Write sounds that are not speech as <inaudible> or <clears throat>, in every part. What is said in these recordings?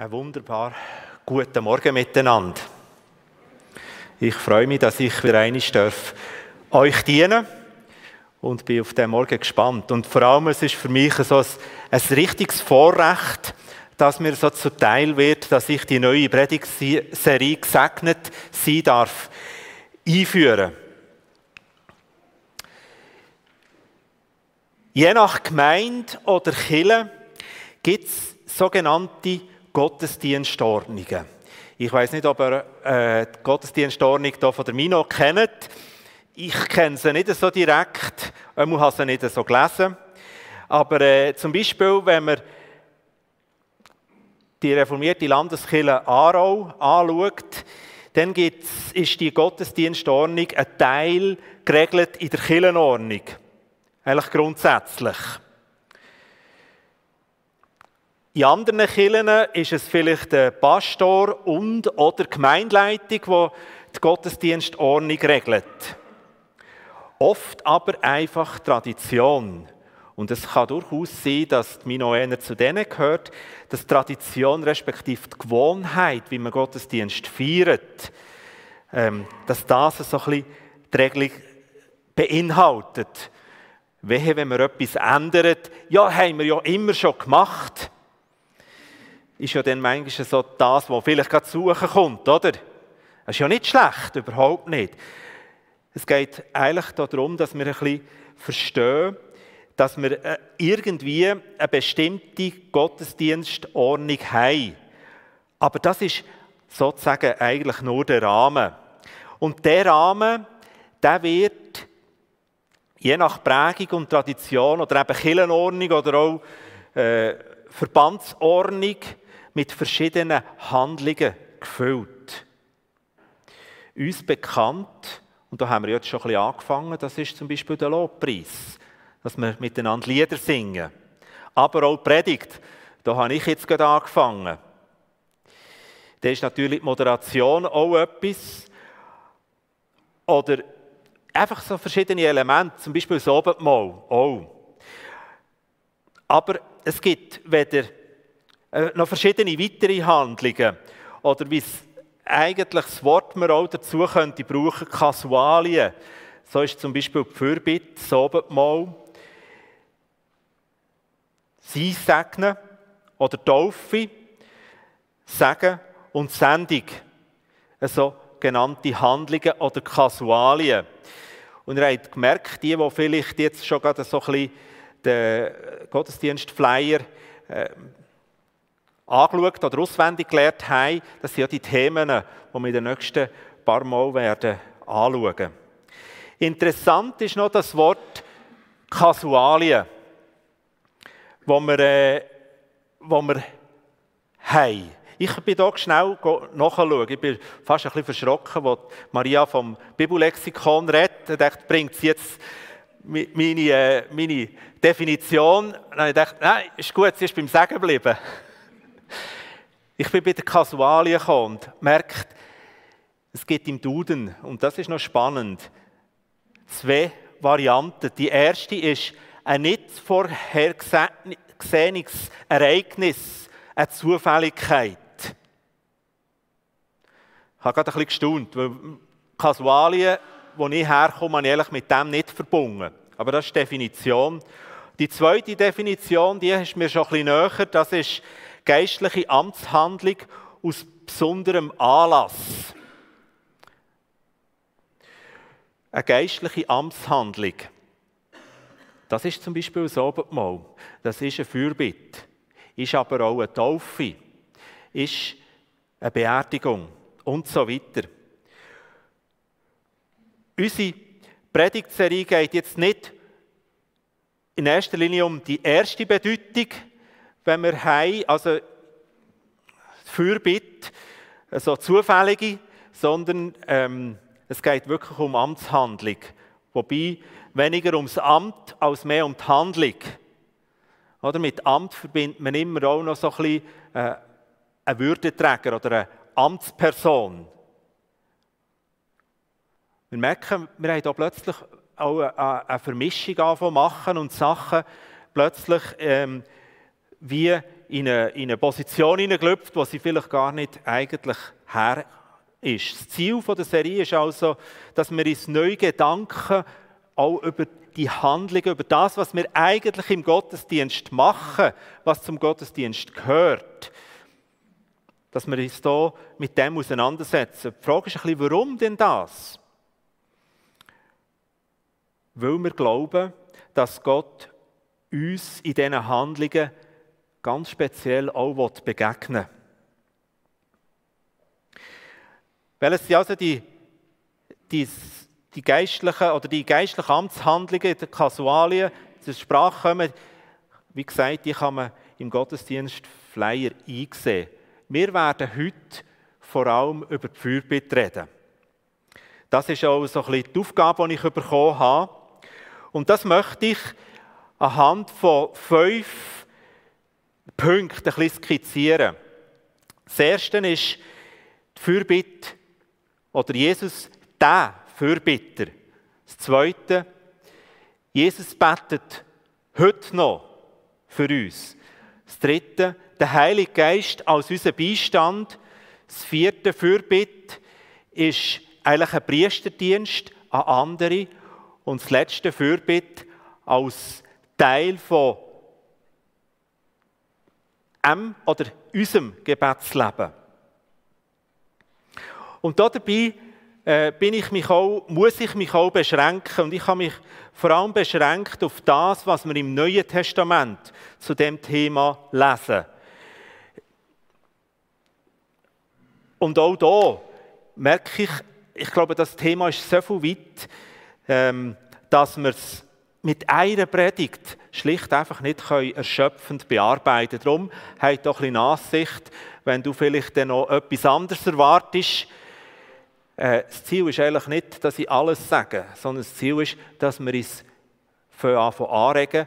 Ein wunderbar guten Morgen miteinander. Ich freue mich, dass ich wieder einmal darf euch dienen und bin auf den Morgen gespannt. Und vor allem, es ist für mich so ein, ein richtiges Vorrecht, dass mir so zuteil wird, dass ich die neue Predigtserie gesegnet sein darf, einführen. Je nach Gemeinde oder Kille gibt es sogenannte Gottesdienstordnungen. Ich weiß nicht, ob ihr äh, die Gottesdienstordnung hier von der Mino kennt. Ich kenne sie nicht so direkt, ich habe sie nicht so gelesen. Aber äh, zum Beispiel, wenn man die reformierte Landeskirche Aarau anschaut, dann gibt's, ist die Gottesdienstordnung ein Teil geregelt in der Kirchenordnung. Eigentlich grundsätzlich. In anderen Kirchen ist es vielleicht der Pastor und oder die Gemeindeleitung, die die Gottesdienstordnung regelt. Oft aber einfach Tradition. Und es kann durchaus sein, dass die Minoener zu denen gehört, dass Tradition respektive die Gewohnheit, wie man Gottesdienst feiert, ähm, dass das so ein bisschen die Regelung beinhaltet. Wehe, wenn man etwas ändert, ja, haben wir ja immer schon gemacht ist ja dann manchmal so das, was vielleicht gerade zu suchen kommt, oder? Das ist ja nicht schlecht, überhaupt nicht. Es geht eigentlich darum, dass wir ein bisschen verstehen, dass wir äh, irgendwie eine bestimmte Gottesdienstordnung haben. Aber das ist sozusagen eigentlich nur der Rahmen. Und der Rahmen, der wird je nach Prägung und Tradition oder eben Kirchenordnung oder auch äh, Verbandsordnung mit verschiedenen Handlungen gefüllt. Uns bekannt, und da haben wir jetzt schon ein bisschen angefangen, das ist zum Beispiel der Lobpreis, dass wir miteinander Lieder singen. Aber auch die Predigt, da habe ich jetzt gerade angefangen. Da ist natürlich die Moderation auch etwas. Oder einfach so verschiedene Elemente, zum Beispiel das Abendmahl auch. Aber es gibt weder äh, noch verschiedene weitere Handlungen. Oder wie eigentlich das Wort man auch dazu könnte brauchen, Kasualien. So ist zum Beispiel die Fürbitte, das Abendmahl, Sie segnen oder Taufe, Sagen und Sendung. Also genannte Handlungen oder Kasualien. Und ihr habt gemerkt, die, die vielleicht jetzt schon gerade so ein bisschen den Gottesdienstflyer äh, angeschaut oder auswendig gelernt haben, das sind ja die Themen, die wir in den nächsten paar Mal werden anschauen. Interessant ist noch das Wort Kasualien, wo wir, äh, wo wir haben. Ich bin hier schnell nachschauen. Ich bin fast ein bisschen verschrocken, als Maria vom Bibellexikon redet. Ich dachte, bringt sie jetzt meine, äh, meine Definition? Habe ich gedacht, nein, ist gut, sie ist beim Sagen geblieben. Ich bin bei den Kasualien gekommen und merkt, es geht im Duden, und das ist noch spannend, zwei Varianten. Die erste ist ein nicht vorhergesehenes Ereignis, eine Zufälligkeit. Ich habe gerade ein bisschen gestaunt, weil Kasualien, wo ich herkomme, habe ich ehrlich mit dem nicht verbunden. Aber das ist die Definition. Die zweite Definition, die ist mir schon ein bisschen näher, das ist geistliche Amtshandlung aus besonderem Anlass. Eine geistliche Amtshandlung. Das ist zum Beispiel ein Abendmahl. Das ist eine Fürbitte. Ist aber auch eine Taufe. Ist eine Beerdigung und so weiter. Unsere Predigtserie geht jetzt nicht in erster Linie um die erste Bedeutung, wenn wir haben, also Fürbitte, so zufällige, sondern ähm, es geht wirklich um Amtshandlung. Wobei weniger ums Amt als mehr um die Handlung. Oder mit Amt verbindet man immer auch noch so ein bisschen äh, einen Würdeträger oder eine Amtsperson. Wir merken, wir haben hier plötzlich auch eine, Vermischung machen und Sachen plötzlich ähm, wie in eine, in eine Position hineingelüpft, wo sie vielleicht gar nicht eigentlich her ist. Das Ziel der Serie ist also, dass wir uns neue Gedanken auch über die Handlungen, über das, was wir eigentlich im Gottesdienst machen, was zum Gottesdienst gehört, dass wir uns hier mit dem auseinandersetzen. Die Frage ist ein bisschen, warum denn das? Weil wir glauben, dass Gott uns in diesen Handlungen ganz speziell auch begegnen will. Welches sind also die, die, die geistlichen oder die geistlichen Amtshandlungen, die Kasualien zur Sprache kommen? Wie gesagt, die kann man im Gottesdienst Flyer einsehen. Wir werden heute vor allem über die Fürbitte reden. Das ist auch so ein bisschen die Aufgabe, die ich bekommen habe. Und das möchte ich anhand von fünf Punkten ein bisschen skizzieren. Das erste ist die Fürbitte oder Jesus, der Fürbitter. Das Zweite, Jesus betet heute noch für uns. Das Dritte, der Heilige Geist als unser Beistand. Das vierte, Fürbitte, ist eigentlich ein Priesterdienst an andere. Und das letzte, Fürbitte, als Teil von einem oder unserem Gebetsleben. Und dabei äh, bin ich mich auch, muss ich mich auch beschränken. Und ich habe mich vor allem beschränkt auf das, was wir im Neuen Testament zu dem Thema lesen. Und auch da merke ich, ich glaube, das Thema ist so viel weit, ähm, dass wir es mit einer Predigt schlicht einfach nicht erschöpfend bearbeiten können. Darum habt doch ein bisschen Nachsicht, wenn du vielleicht dann noch etwas anderes erwartest. Äh, das Ziel ist eigentlich nicht, dass ich alles sage, sondern das Ziel ist, dass wir uns von anregen,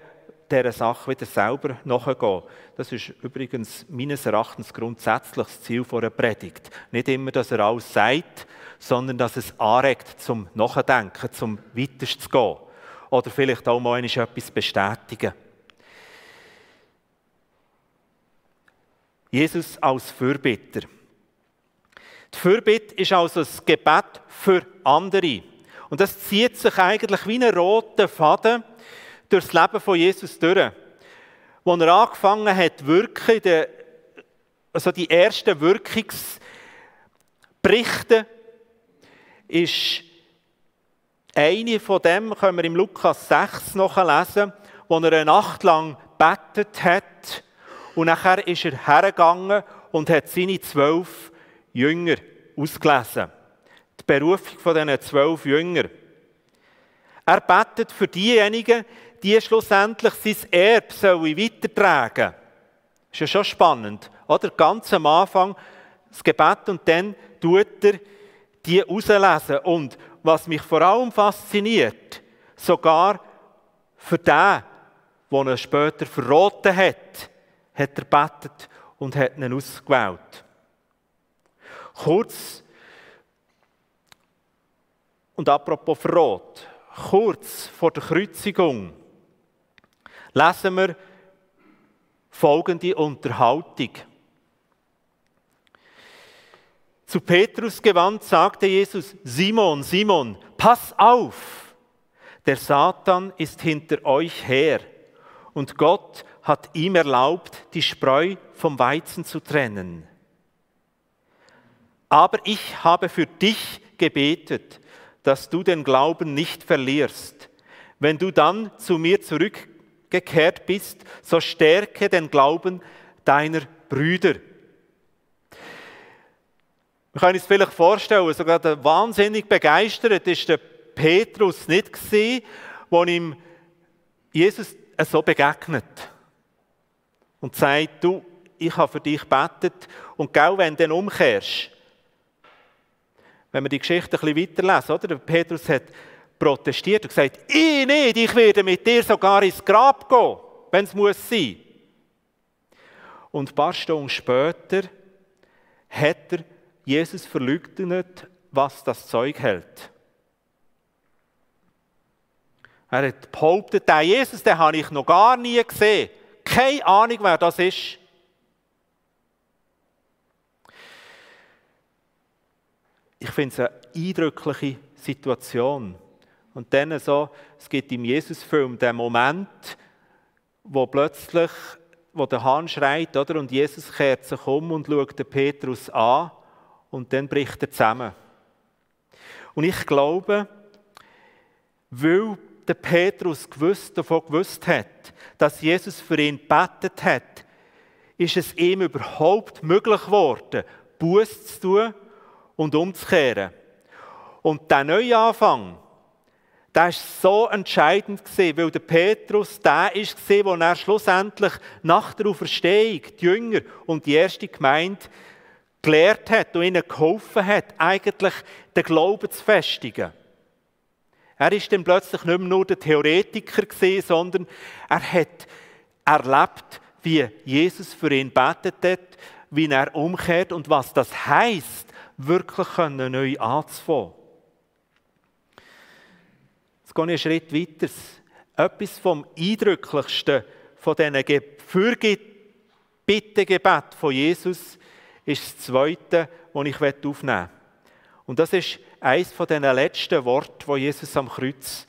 dieser Sache wieder selber nachgehen. Das ist übrigens meines Erachtens grundsätzlich das Ziel einer Predigt. Nicht immer, dass er alles sagt, sondern dass es anregt zum Nachdenken, zum Weiterst zu gehen. Oder vielleicht auch mal etwas bestätigen. Jesus als Fürbitter. Die Fürbitte ist also das Gebet für andere. Und das zieht sich eigentlich wie ein roter Faden durch das Leben von Jesus durch. Als er angefangen hat, wirken, also die ersten Wirkungsberichte, ist eine von dem, können wir im Lukas 6 nachlesen, wo er eine Nacht lang betet hat und nachher ist er hergegangen und hat seine zwölf Jünger ausgelesen. Die Berufung von diesen zwölf Jüngern. Er betet für diejenigen, die schlussendlich sein Erbe sollen weitertragen Das ist ja schon spannend. Oder? Ganz am Anfang das Gebet und dann tut er die auslesen. Und was mich vor allem fasziniert, sogar für den, den er später verraten hat, hat er betet und hat ihn ausgewählt. Kurz, und apropos Verrat, kurz vor der Kreuzigung lesen wir folgende Unterhaltung. Zu Petrus gewandt sagte Jesus, Simon, Simon, pass auf, der Satan ist hinter euch her und Gott hat ihm erlaubt, die Spreu vom Weizen zu trennen aber ich habe für dich gebetet, dass du den Glauben nicht verlierst. Wenn du dann zu mir zurückgekehrt bist, so stärke den Glauben deiner Brüder. Wir können uns vielleicht vorstellen, sogar der wahnsinnig begeistert ist der Petrus nicht gesehen, wo ihm Jesus so begegnet und sagt, du, ich habe für dich betet und gell, wenn du dann umkehrst, wenn wir die Geschichte ein bisschen weiterlesen, oder? Petrus hat protestiert und gesagt, ich nicht, ich werde mit dir sogar ins Grab gehen, wenn es muss sein. Und ein paar Stunden später hat er Jesus verleugnet, was das Zeug hält. Er hat behauptet, der Jesus, den habe ich noch gar nie gesehen. Keine Ahnung, wer das ist. Ich finde es eine eindrückliche Situation. Und dann so, es gibt im Jesus-Film den Moment, wo plötzlich, wo der Hahn schreit, oder? Und Jesus kehrt sich um und schaut den Petrus an und dann bricht er zusammen. Und ich glaube, weil der Petrus gewusst, davon gewusst hat, dass Jesus für ihn betet hat, ist es ihm überhaupt möglich geworden, Buß zu tun und umzukehren. Und der Neuanfang, der war so entscheidend, weil der Petrus der war, wo er schlussendlich nach der Auferstehung die Jünger und die erste Gemeinde gelehrt hat und ihnen geholfen hat, eigentlich den Glauben zu festigen. Er ist dann plötzlich nicht mehr nur der Theoretiker gewesen, sondern er hat erlebt, wie Jesus für ihn betet hat, wie er umkehrt und was das heißt, wirklich neu anzufangen. Jetzt gehe ich einen Schritt weiter. Etwas vom Eindrücklichsten von diesen Fürbitte-Gebet von Jesus ist das zweite, das ich aufnehmen möchte. Und das ist eines von den letzten Worten, wo Jesus am Kreuz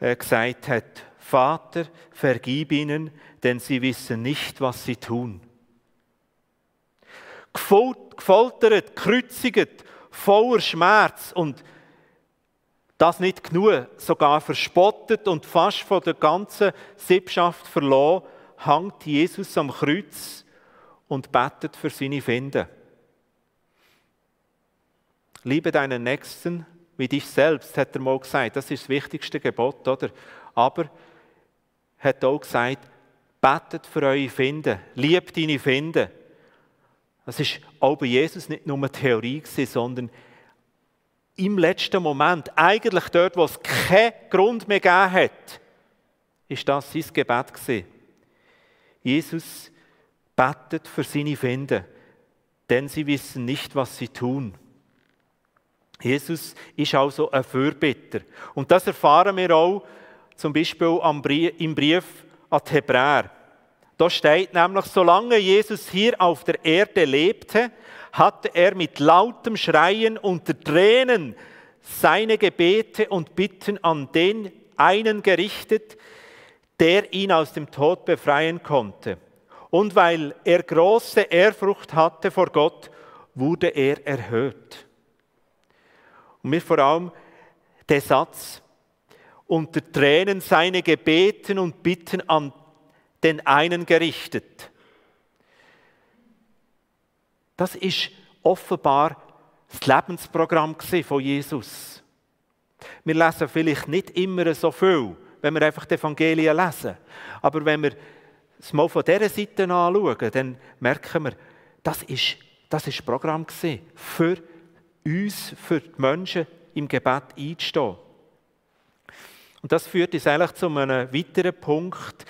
äh, gesagt hat. Vater, vergib ihnen, denn sie wissen nicht, was sie tun. Gefoltert, gekreuzigt, voller Schmerz und das nicht genug, sogar verspottet und fast von der ganzen Sippschaft verloren, hängt Jesus am Kreuz und betet für seine Finde. Liebe deinen Nächsten wie dich selbst, hat er mal gesagt. Das ist das wichtigste Gebot, oder? Aber hat auch gesagt, betet für eure Finde, liebt deine Finde. Das ist auch bei Jesus nicht nur eine Theorie sondern im letzten Moment, eigentlich dort, wo es keinen Grund mehr gegeben hat, ist das sein Gebet gewesen. Jesus betet für seine Finde, denn sie wissen nicht, was sie tun. Jesus ist also ein Fürbitter. Und das erfahren wir auch zum Beispiel im Brief an die Hebräer. Da steht nämlich, solange Jesus hier auf der Erde lebte, hatte er mit lautem Schreien unter Tränen seine Gebete und Bitten an den einen gerichtet, der ihn aus dem Tod befreien konnte. Und weil er große Ehrfurcht hatte vor Gott, wurde er erhöht. Und mir vor allem der Satz, unter Tränen seine Gebeten und Bitten an den einen gerichtet. Das ist offenbar das Lebensprogramm von Jesus. Wir lesen vielleicht nicht immer so viel, wenn wir einfach die Evangelien lesen. Aber wenn wir es mal von dieser Seite anschauen, dann merken wir, das ist das ist Programm für uns, für die Menschen im Gebet einzustehen. Und das führt uns eigentlich zu einem weiteren Punkt,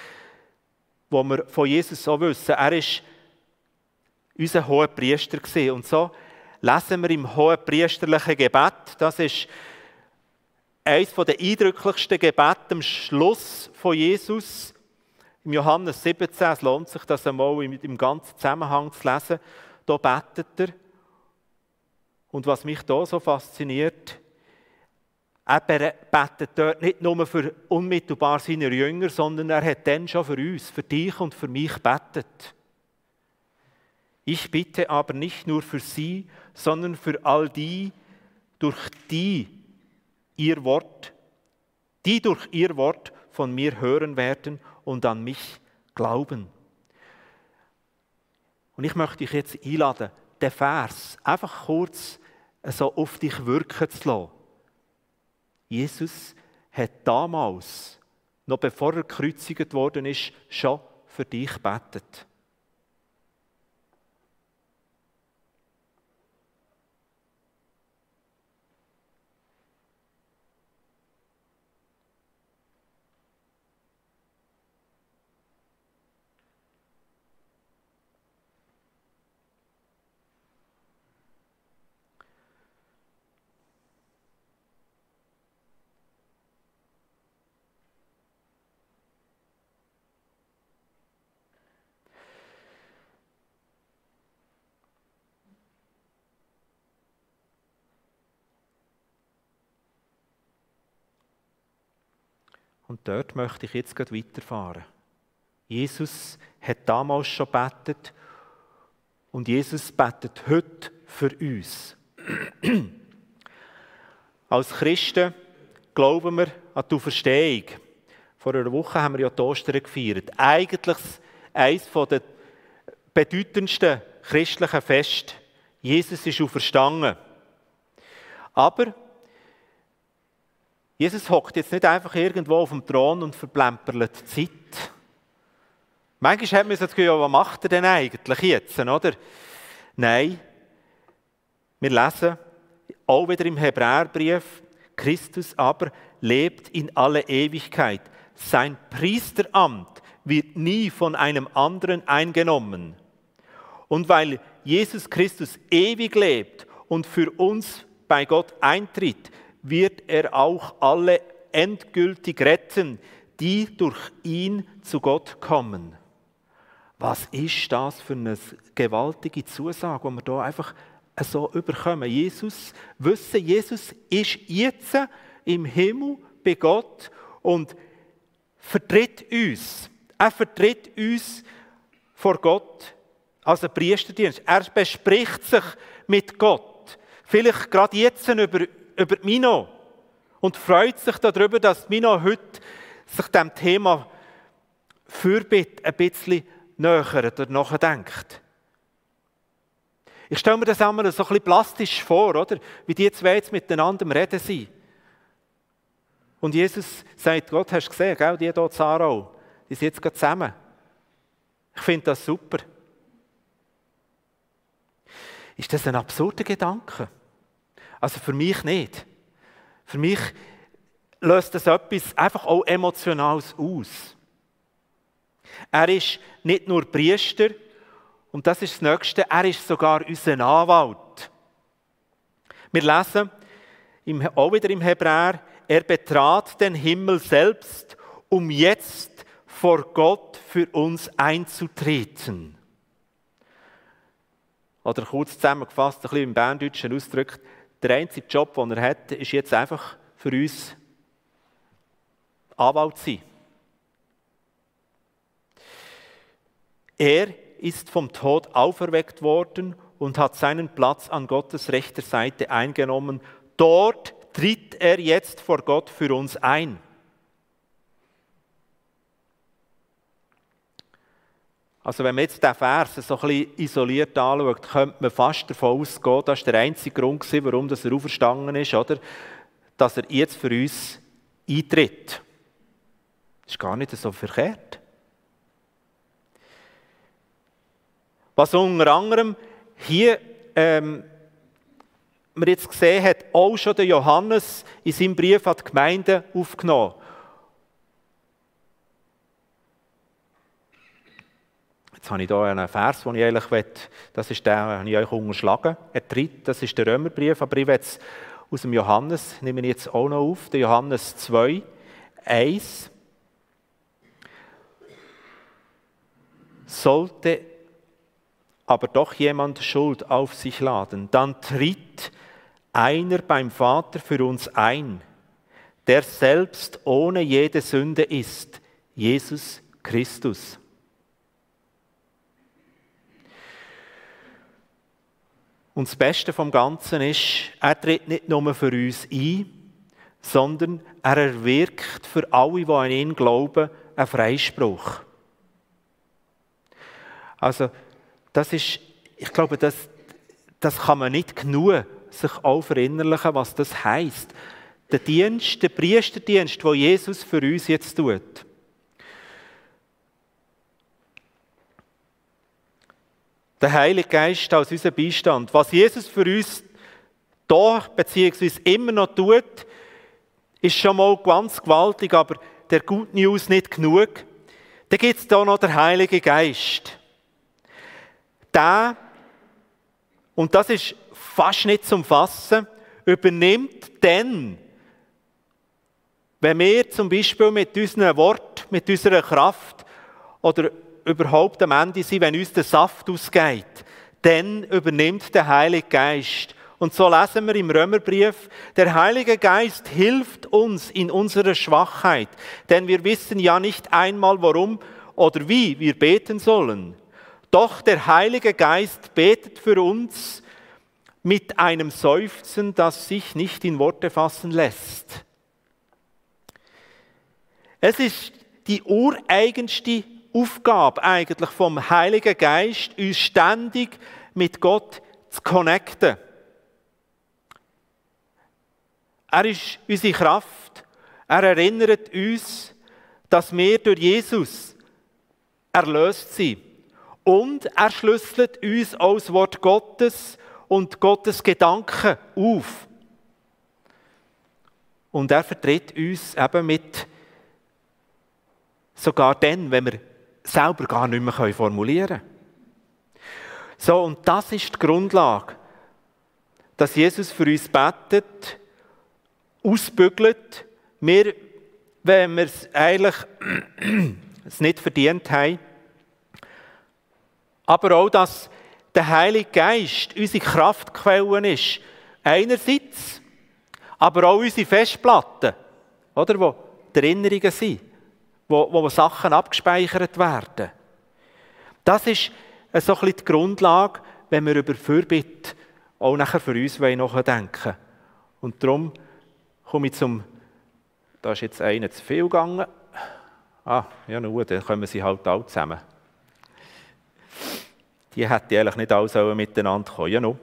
wo wir von Jesus so wissen. Er ist unser hoher Priester gewesen. Und so lesen wir im hohen priesterlichen Gebet, das ist eines der eindrücklichsten Gebete am Schluss von Jesus. Im Johannes 17, es lohnt sich, das einmal im ganzen Zusammenhang zu lesen. Da betet er. Und was mich da so fasziniert, er betet dort nicht nur für unmittelbar seine Jünger, sondern er hat dann schon für uns, für dich und für mich betet. Ich bitte aber nicht nur für sie, sondern für all die, durch die ihr Wort, die durch ihr Wort von mir hören werden und an mich glauben. Und ich möchte dich jetzt einladen, den Vers einfach kurz so auf dich wirken zu lassen. Jesus hat damals, noch bevor er gekreuzigt worden ist, schon für dich betet. Und dort möchte ich jetzt gerade weiterfahren. Jesus hat damals schon betet und Jesus betet heute für uns. <clears throat> Als Christen glauben wir an die Auferstehung. Vor einer Woche haben wir ja Ostern gefeiert. Eigentlich eines der bedeutendsten christlichen Feste. Jesus ist auferstanden. Aber Jesus hockt jetzt nicht einfach irgendwo auf dem Thron und verplempert die Zeit. Manchmal hat man das Gefühl, was macht er denn eigentlich jetzt, oder? Nein, wir lesen auch wieder im Hebräerbrief, Christus aber lebt in alle Ewigkeit. Sein Priesteramt wird nie von einem anderen eingenommen. Und weil Jesus Christus ewig lebt und für uns bei Gott eintritt, wird er auch alle endgültig retten, die durch ihn zu Gott kommen. Was ist das für eine gewaltige Zusage, die wir hier einfach so überkommen? Jesus, wissen, Jesus ist jetzt im Himmel bei Gott und vertritt uns. Er vertritt uns vor Gott als ein Priesterdienst. Er bespricht sich mit Gott. Vielleicht gerade jetzt über, über Mino und freut sich darüber, dass Mino heute sich dem Thema Fürbitte ein bisschen nähert oder nachdenkt. Ich stelle mir das einmal so ein bisschen plastisch vor, oder? Wie die zwei jetzt miteinander reden sind. Und Jesus sagt, Gott, hast du gesehen, gell, die hier Zarau, die sind jetzt gerade zusammen. Ich finde das super. Ist das ein absurder Gedanke? Also für mich nicht. Für mich löst das etwas einfach auch Emotionales aus. Er ist nicht nur Priester, und das ist das Nächste, er ist sogar unser Anwalt. Wir lesen auch wieder im Hebräer, er betrat den Himmel selbst, um jetzt vor Gott für uns einzutreten. Oder kurz zusammengefasst, ein bisschen im Berndeutschen ausgedrückt, der einzige Job, den er hat, ist jetzt einfach für uns Anwalt sein. Er ist vom Tod auferweckt worden und hat seinen Platz an Gottes rechter Seite eingenommen. Dort tritt er jetzt vor Gott für uns ein. Also wenn man jetzt diesen Vers so ein bisschen isoliert anschaut, könnte man fast davon ausgehen, das war der einzige Grund, warum er auferstanden ist, oder? dass er jetzt für uns eintritt. Das ist gar nicht so verkehrt. Was unter anderem hier ähm, man jetzt gesehen hat, auch schon der Johannes in seinem Brief an die Gemeinde aufgenommen. Jetzt habe ich hier einen Vers, den ich eigentlich will, das ist der, den ich euch unterschlagen. Er tritt, das ist der Römerbrief, aber ich will es aus dem Johannes, nehme ich jetzt auch noch auf, der Johannes 2, 1. Sollte aber doch jemand Schuld auf sich laden, dann tritt einer beim Vater für uns ein, der selbst ohne jede Sünde ist, Jesus Christus. Und das Beste vom Ganzen ist, er tritt nicht nur für uns ein, sondern er erwirkt für alle, die an ihn glauben, einen Freispruch. Also das ist, ich glaube, das, das kann man nicht genug sich auch verinnerlichen, was das heißt. Der Dienst, der Priesterdienst, wo Jesus für uns jetzt tut. Der Heilige Geist als unser Beistand. Was Jesus für uns da beziehungsweise immer noch tut, ist schon mal ganz gewaltig, aber der Good News nicht genug. Dann gibt es da noch der Heilige Geist der, und das ist fast nicht zum Fassen, übernimmt dann, wenn wir zum Beispiel mit unserem Wort, mit unserer Kraft oder überhaupt am Ende sind, wenn uns der Saft ausgeht, dann übernimmt der Heilige Geist Und so lesen wir im Römerbrief, der Heilige Geist hilft uns in unserer Schwachheit, denn wir wissen ja nicht einmal, warum oder wie wir beten sollen. Doch der Heilige Geist betet für uns mit einem Seufzen, das sich nicht in Worte fassen lässt. Es ist die ureigenste Aufgabe eigentlich vom Heiligen Geist, uns ständig mit Gott zu connecten. Er ist unsere Kraft. Er erinnert uns, dass wir durch Jesus erlöst sind. Und er schlüsselt uns auch Wort Gottes und Gottes Gedanken auf. Und er vertritt uns eben mit, sogar dann, wenn wir selber gar nicht mehr formulieren können. So, und das ist die Grundlage, dass Jesus für uns betet, ausbügelt, wir, wenn wir es eigentlich <clears throat> es nicht verdient haben, aber auch, dass der Heilige Geist unsere Kraftquelle ist. Einerseits, aber auch unsere Festplatten, oder, wo die Erinnerungen sind, wo, wo Sachen abgespeichert werden. Das ist so ein die Grundlage, wenn wir über Fürbitte auch nachher für uns nachdenken. Und darum komme ich zum, da ist jetzt einer zu viel gegangen. Ah, ja nur, dann kommen sie halt alle zusammen. Die hätten eigentlich nicht alle miteinander kommen ja, no.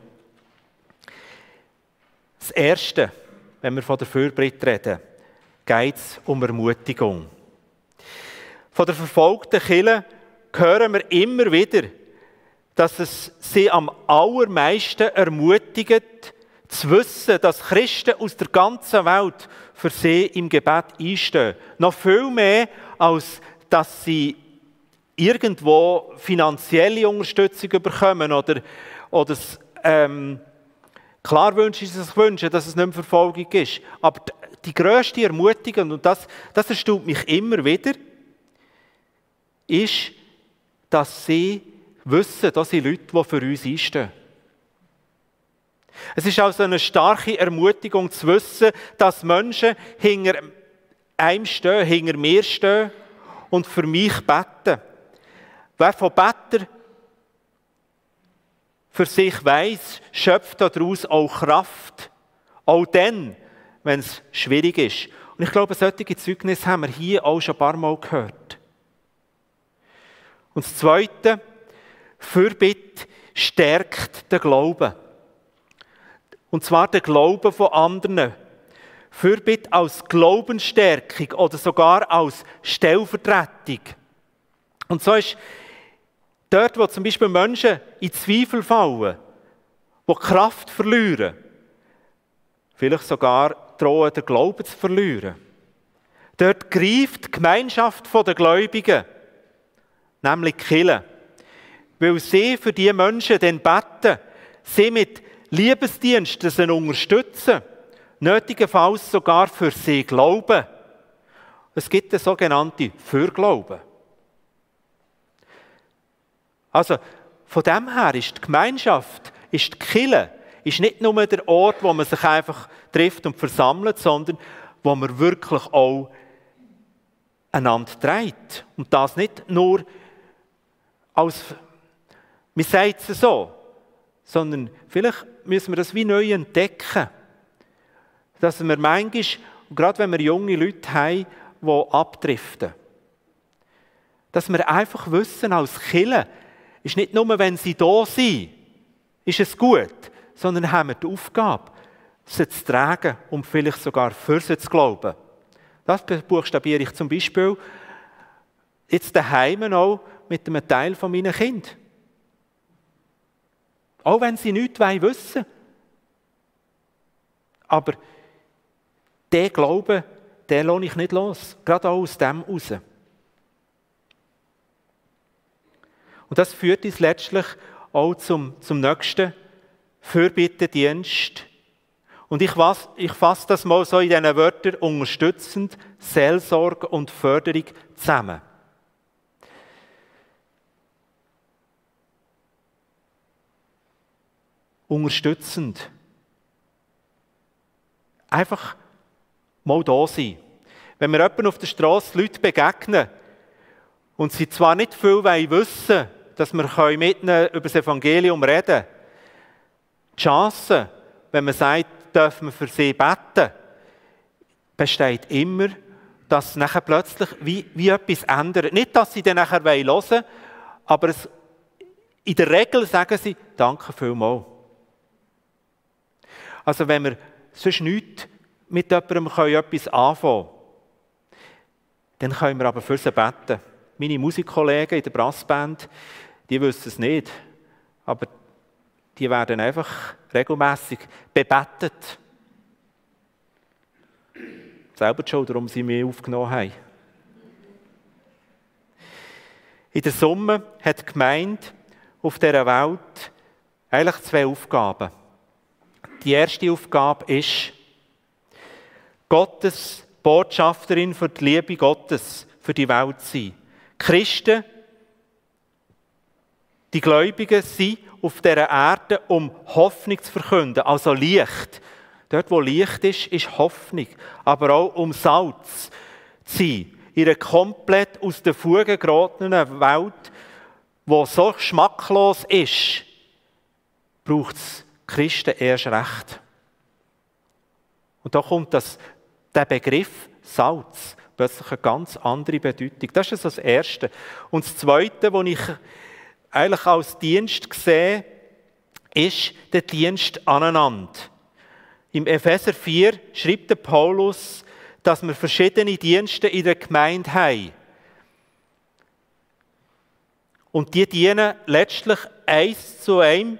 Das Erste, wenn wir von der Fürbitte reden, geht es um Ermutigung. Von der verfolgten Kirche hören wir immer wieder, dass es sie am allermeisten ermutigt, zu wissen, dass Christen aus der ganzen Welt für sie im Gebet einstehen. Noch viel mehr, als dass sie irgendwo finanzielle Unterstützung bekommen oder, oder ähm, klar wünschen sie sich wünschen, dass es nicht mehr Verfolgung ist. Aber die grösste Ermutigung, und das, das erstaunt mich immer wieder, ist, dass sie wissen, dass sie Leute, die für uns einstehen. Es ist also eine starke Ermutigung zu wissen, dass Menschen hinter einem stehen, hinter mir stehen und für mich beten. Wer von Better für sich weiß, schöpft daraus auch Kraft. Auch dann, wenn es schwierig ist. Und ich glaube, solche Zeugnisse haben wir hier auch schon ein paar Mal gehört. Und das Zweite, Fürbitte stärkt den Glauben. Und zwar den Glauben von anderen. Fürbitte als Glaubensstärkung oder sogar als Stellvertretung. Und so ist dort, wo zum Beispiel Menschen in Zweifel fallen, wo Kraft verlieren, vielleicht sogar drohen, den Glauben zu verlieren. Dort greift die Gemeinschaft der Gläubigen, nämlich die Kirche, weil sie für diese Menschen dann beten, sie mit Liebesdiensten unterstützen, nötigenfalls sogar für sie glauben. Es gibt eine sogenannte Fürglauben. Also von dem her ist die Gemeinschaft, ist die Kille, ist nicht nur der Ort, wo man sich einfach trifft und versammelt, sondern wo man wirklich auch einander trägt. Und das nicht nur als, man sagt es so, sondern vielleicht müssen wir das wie neu entdecken. Dass wir manchmal, gerade wenn wir junge Leute haben, die abdriften, dass wir einfach wissen, als Killer ist nicht nur, wenn sie da sind, ist es gut, sondern haben wir die Aufgabe, sie zu tragen und vielleicht sogar für sie zu glauben. Das buchstabiere ich zum Beispiel jetzt daheim auch mit einem Teil von meinen Kindern. Auch wenn sie nichts wissen wollen. Aber der Glaube, den lohne ich nicht los. Gerade auch aus dem heraus. Und das führt uns letztlich auch zum, zum nächsten Fürbittendienst. Und ich, ich fasse das mal so in diesen Wörtern unterstützend, Seelsorge und Förderung zusammen. Unterstützend. einfach mal da sein. Wenn wir jemanden auf der Straße Leute begegnen und sie zwar nicht viel wissen dass wir mit ihnen über das Evangelium reden können, die Chance, wenn man sagt, dürfen wir für sie beten, besteht immer, dass nachher plötzlich wie, wie etwas ändert. Nicht, dass sie dann nachher hören wollen, aber es, in der Regel sagen sie, danke vielmals. Also wenn wir sonst nichts mit jemandem etwas anfangen können, dann können wir aber für sie beten. Meine Musikkollegen in der Brassband, die wissen es nicht, aber die werden einfach regelmäßig bebetet. Selber schon, darum sie mich aufgenommen haben. In der Summe hat die Gemeinde auf dieser Welt eigentlich zwei Aufgaben. Die erste Aufgabe ist, Gottes Botschafterin für die Liebe Gottes für die Welt zu sein. Christen, die Gläubigen sind auf dieser Erde, um Hoffnung zu verkünden, also Licht. Dort, wo Licht ist, ist Hoffnung. Aber auch um Salz zu sein. In einer komplett aus der Fuge geratenen Welt, die so geschmacklos ist, braucht es Christen erst recht. Und da kommt das, der Begriff Salz plötzlich eine ganz andere Bedeutung. Das ist das Erste. Und das Zweite, was ich eigentlich als Dienst sehe, ist der Dienst aneinander. Im Epheser 4 schreibt der Paulus, dass wir verschiedene Dienste in der Gemeinde haben. Und die dienen letztlich eins zu einem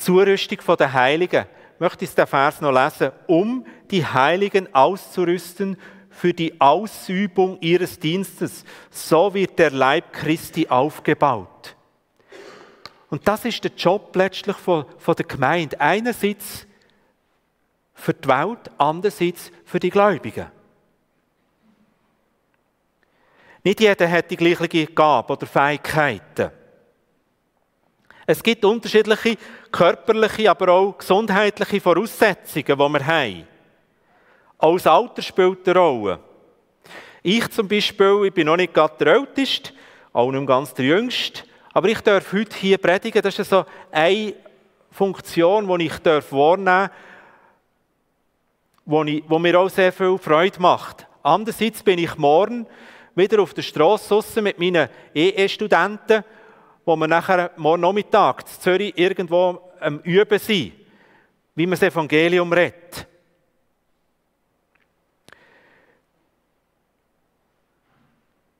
Zurüstung der Heiligen. Ich möchte ich den Vers noch lesen. Um die Heiligen auszurüsten für die Ausübung ihres Dienstes. So wird der Leib Christi aufgebaut. Und das ist der Job letztlich von, von der Gemeinde. Einerseits für die Welt, andererseits für die Gläubigen. Nicht jeder hat die gleiche Gabe oder Fähigkeiten. Es gibt unterschiedliche körperliche, aber auch gesundheitliche Voraussetzungen, die wir haben. Auch das Alter spielt eine Rolle. Ich zum Beispiel, ich bin noch nicht gerade der Älteste, auch nicht ganz der Jüngste, aber ich darf heute hier predigen. Das ist so eine Funktion, die ich wahrnehmen darf, die, mir auch sehr viel Freude macht. Andererseits bin ich morgen wieder auf der Straße mit meinen EE-Studenten, wo wir nachher morgen Nachmittag in Zürich irgendwo am Üben sind, wie man das Evangelium redet.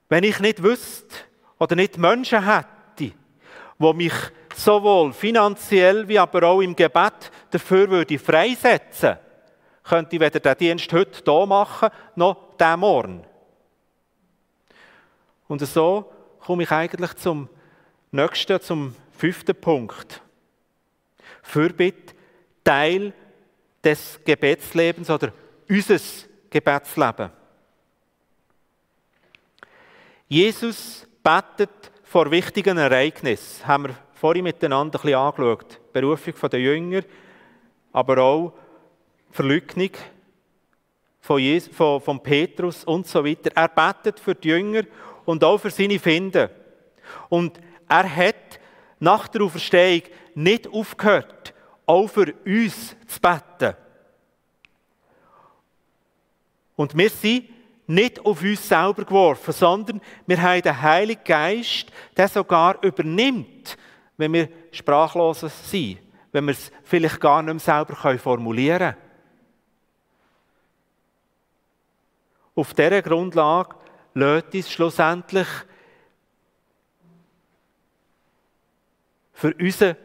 Wenn ich nicht wüsste oder nicht Menschen hätte, die mich sowohl finanziell wie aber auch im Gebet dafür würde freisetzen, könnte ich weder den Dienst heute hier machen, noch den morgen. Und so komme ich eigentlich zum nächsten, zum fünften Punkt. Fürbitte Teil des Gebetslebens oder unseres Gebetslebens. Jesus betet vor wichtigen Ereignissen. Haben wir vorhin miteinander ein bisschen angeschaut. Die Berufung der Jünger, aber auch die Verleugnung von, Jesus, von, von Petrus und so weiter. Er betet für die Jünger und auch für seine Finden. Und er hat nach der Auferstehung nicht aufgehört, auch für uns zu beten. Und wir sind nicht auf uns selber geworfen, sondern wir haben den Heiligen Geist, der sogar übernimmt, wenn wir sprachlos sind, wenn wir es vielleicht gar nicht mehr selber formulieren können. Auf dieser Grundlage lädt uns schlussendlich für unseren,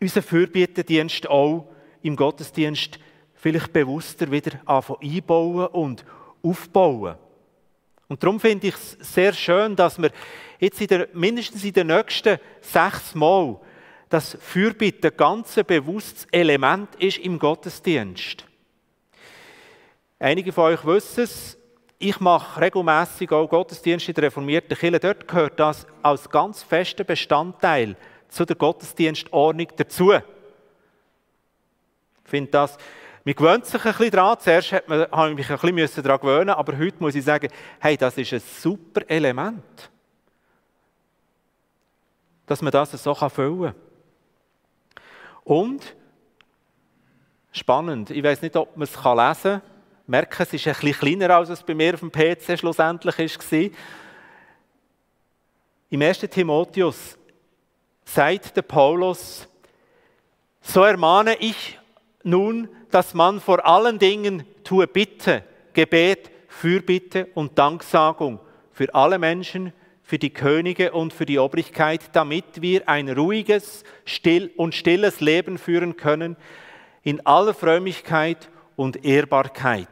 unseren Fürbittendienst auch im Gottesdienst vielleicht bewusster wieder einbauen und aufbauen. Und darum finde ich es sehr schön, dass wir jetzt in der, mindestens in den nächsten sechs Mal das Fürbitte ganz bewusstes Element ist im Gottesdienst. Einige von euch wissen es, ich mache regelmäßig auch Gottesdienst in der reformierten Kirche. Dort gehört das als ganz fester Bestandteil zu der Gottesdienstordnung dazu. Ich finde das man gewöhnt sich ein bisschen daran. Zuerst hat man, habe ich mich ein bisschen daran gewöhnen aber heute muss ich sagen, hey, das ist ein super Element. Dass man das so füllen kann. Und, spannend, ich weiß nicht, ob man es lesen kann. Merke, es ist ein bisschen kleiner, als es bei mir auf dem PC schlussendlich war. Im 1. Timotheus sagt der Paulus, so ermahne ich nun, dass man vor allen Dingen tue Bitte, Gebet, Fürbitte und Danksagung für alle Menschen, für die Könige und für die Obrigkeit, damit wir ein ruhiges still und stilles Leben führen können, in aller Frömmigkeit und Ehrbarkeit.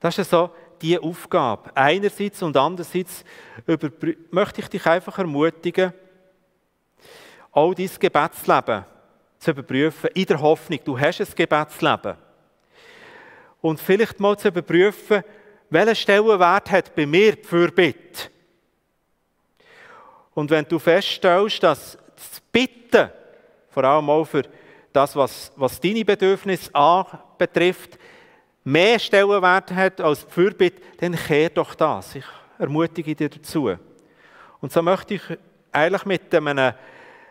Das ist so die Aufgabe. Einerseits und andererseits möchte ich dich einfach ermutigen, auch dein Gebetsleben zu überprüfen, in der Hoffnung, du hast ein Gebetsleben. Und vielleicht mal zu überprüfen, welchen Stellenwert hat bei mir die Fürbitte. Und wenn du feststellst, dass das Bitten, vor allem auch für das, was, was deine Bedürfnisse betrifft, mehr Stellenwert hat als die Fürbitte, dann kehr doch das. Ich ermutige dich dazu. Und so möchte ich eigentlich mit einem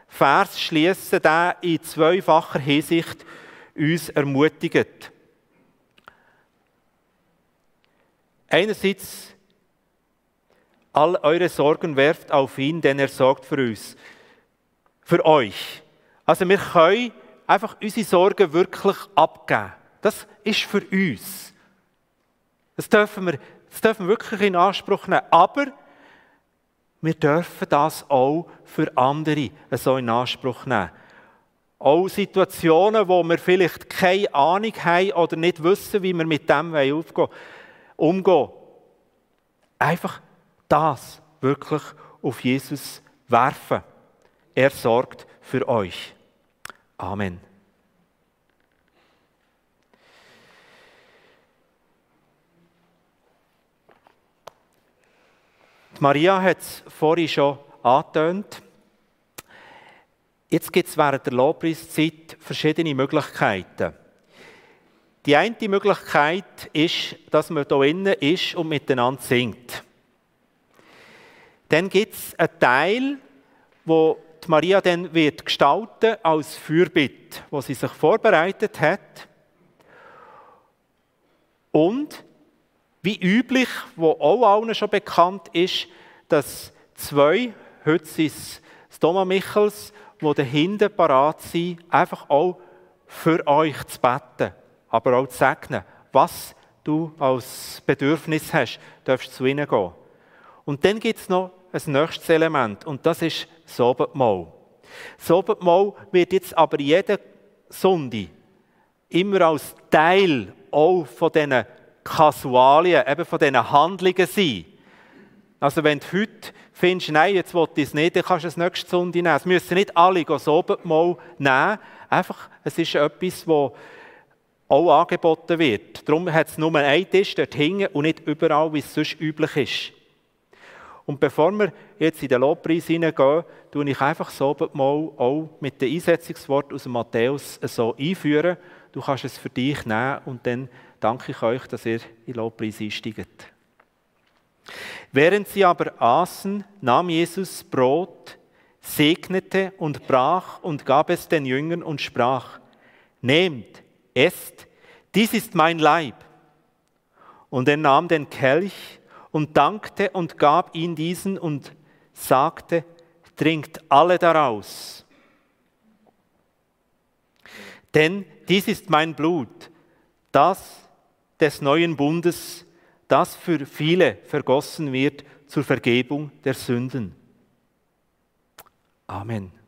Vers schließen, der in zweifacher Hinsicht uns ermutigt. Einerseits, all eure Sorgen werft auf ihn, denn er sorgt für uns, für euch. Also wir können einfach unsere Sorgen wirklich abgeben. Das ist für uns. Das dürfen wir, das dürfen wir wirklich in Anspruch nehmen. Aber wir dürfen das auch für andere so in Anspruch nehmen. Auch Situationen, wo wir vielleicht keine Ahnung haben oder nicht wissen, wie wir mit dem umgehen Einfach das wirklich auf Jesus werfen. Er sorgt für euch. Amen. Maria hat es vorhin schon angetönt. Jetzt gibt es während der Lobpreiszeit verschiedene Möglichkeiten. Die eine Möglichkeit ist, dass man hier innen ist und miteinander singt. Dann gibt es einen Teil, wo die Maria dann wird gestalten als Fürbitte, wo sie sich vorbereitet hat. Und wie üblich, wo auch allen schon bekannt ist, dass zwei, heute sind es Thomas Michels, die dahinten parat sind, einfach auch für euch zu beten, aber auch zu segnen, was du als Bedürfnis hast, darfst zu ihnen gehen. Und dann gibt es noch ein nächstes Element und das ist das Abendmahl. Das Abendmahl wird jetzt aber jede Sonde immer als Teil auch von diesen Kasualien, eben von diesen Handlungen sein. Also wenn du heute findest, nein, jetzt will ich es nicht, dann kannst du es nächste Sonntag nehmen. Es müssen nicht alle das Abendmahl nehmen. Einfach, es ist etwas, das auch angeboten wird. Darum hat es nur einen Tisch dort hinten und nicht überall, wie es sonst üblich ist. Und bevor wir jetzt in den Lobpreis hineingehen, tue ich einfach das Abendmahl auch mit dem Einsetzungswort aus Matthäus so einführen. Du kannst es für dich nehmen und dann danke ich euch, dass ihr in Lobpreis einsteigt. Während sie aber aßen, nahm Jesus Brot, segnete und brach und gab es den Jüngern und sprach, Nehmt, esst, dies ist mein Leib. Und er nahm den Kelch und dankte und gab ihn diesen und sagte, Trinkt alle daraus. Denn dies ist mein Blut, das des neuen Bundes, das für viele vergossen wird zur Vergebung der Sünden. Amen.